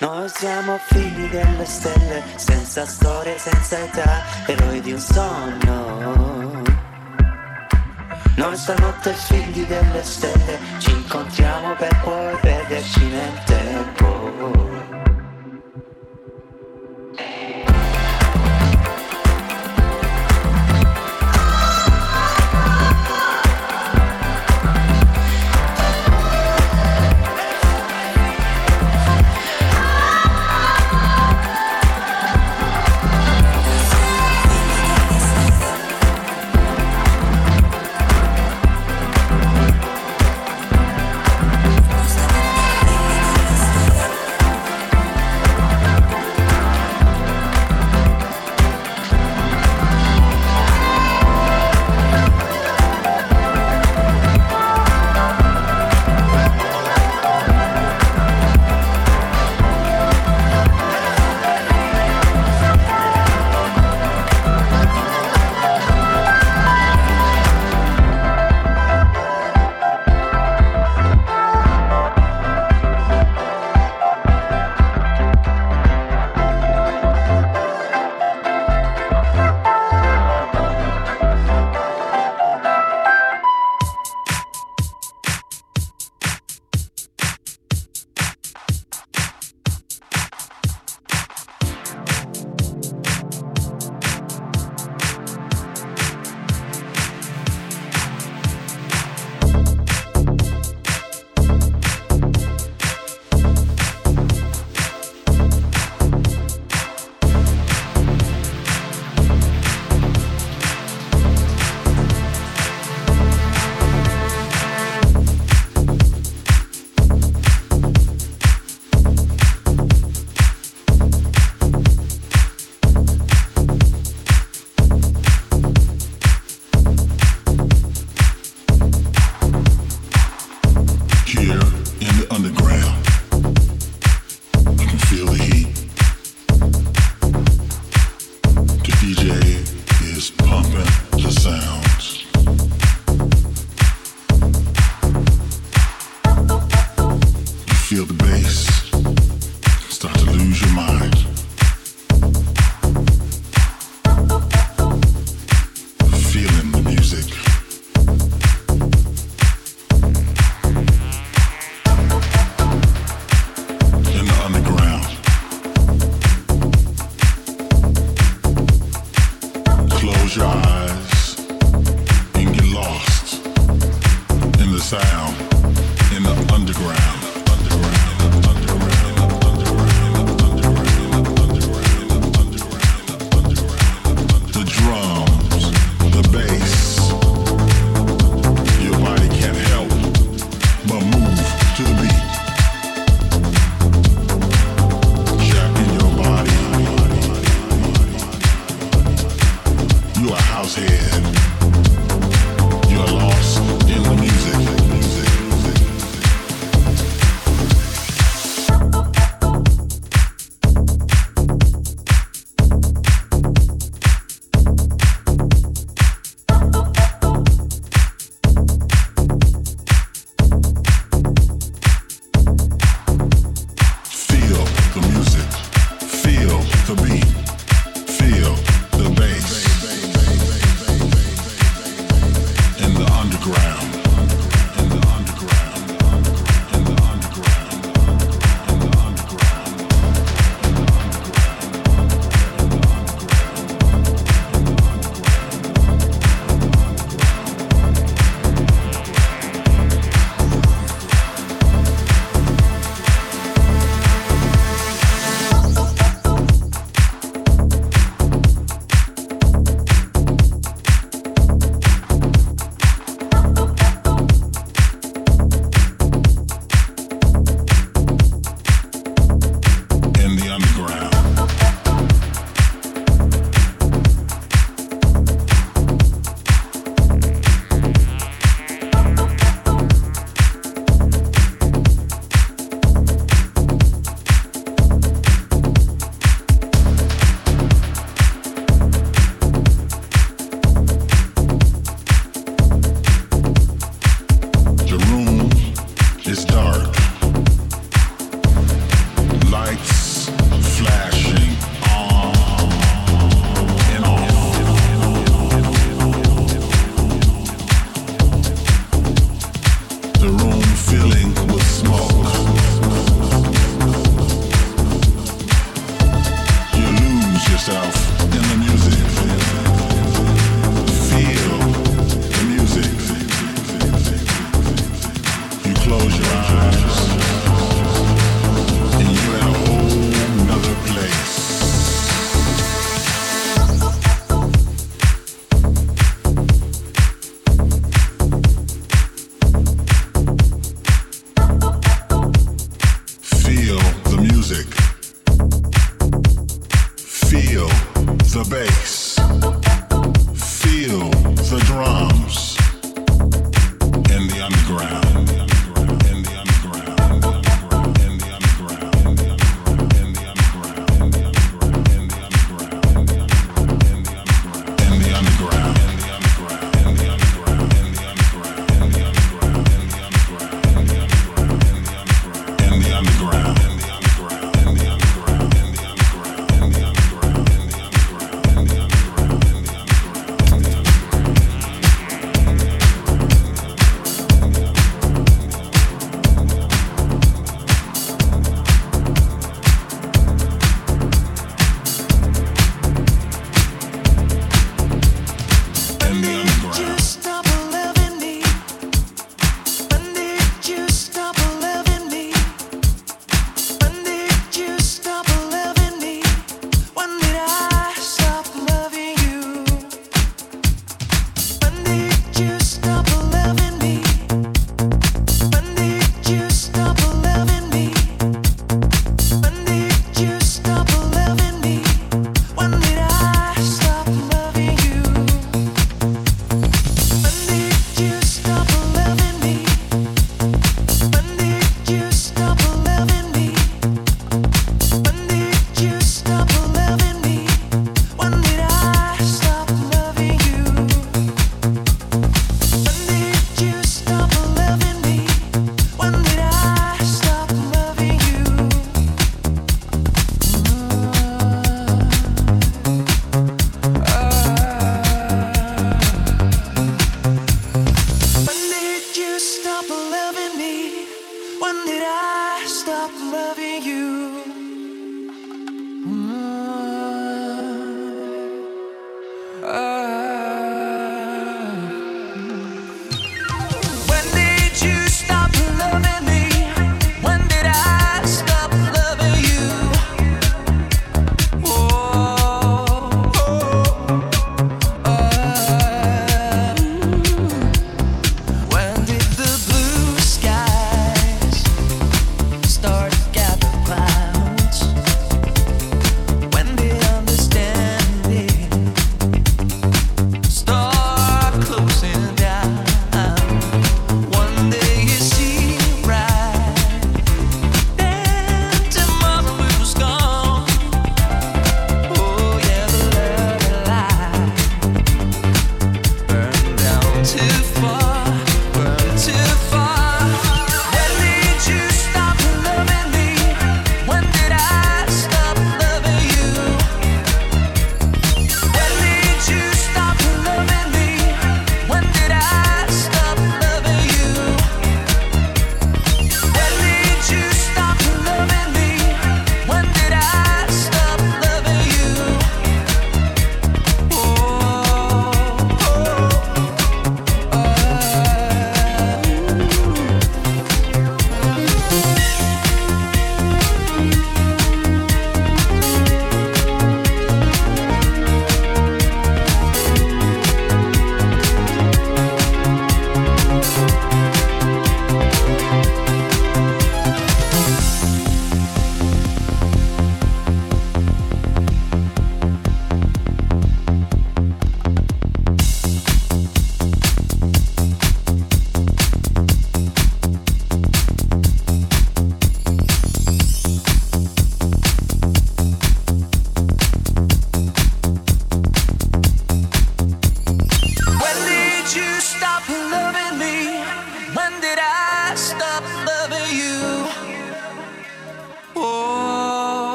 Noi siamo figli delle stelle, senza storia, senza età, eroi di un sogno. Noi stanotte figli delle stelle, ci incontriamo per poi perderci nel tempo.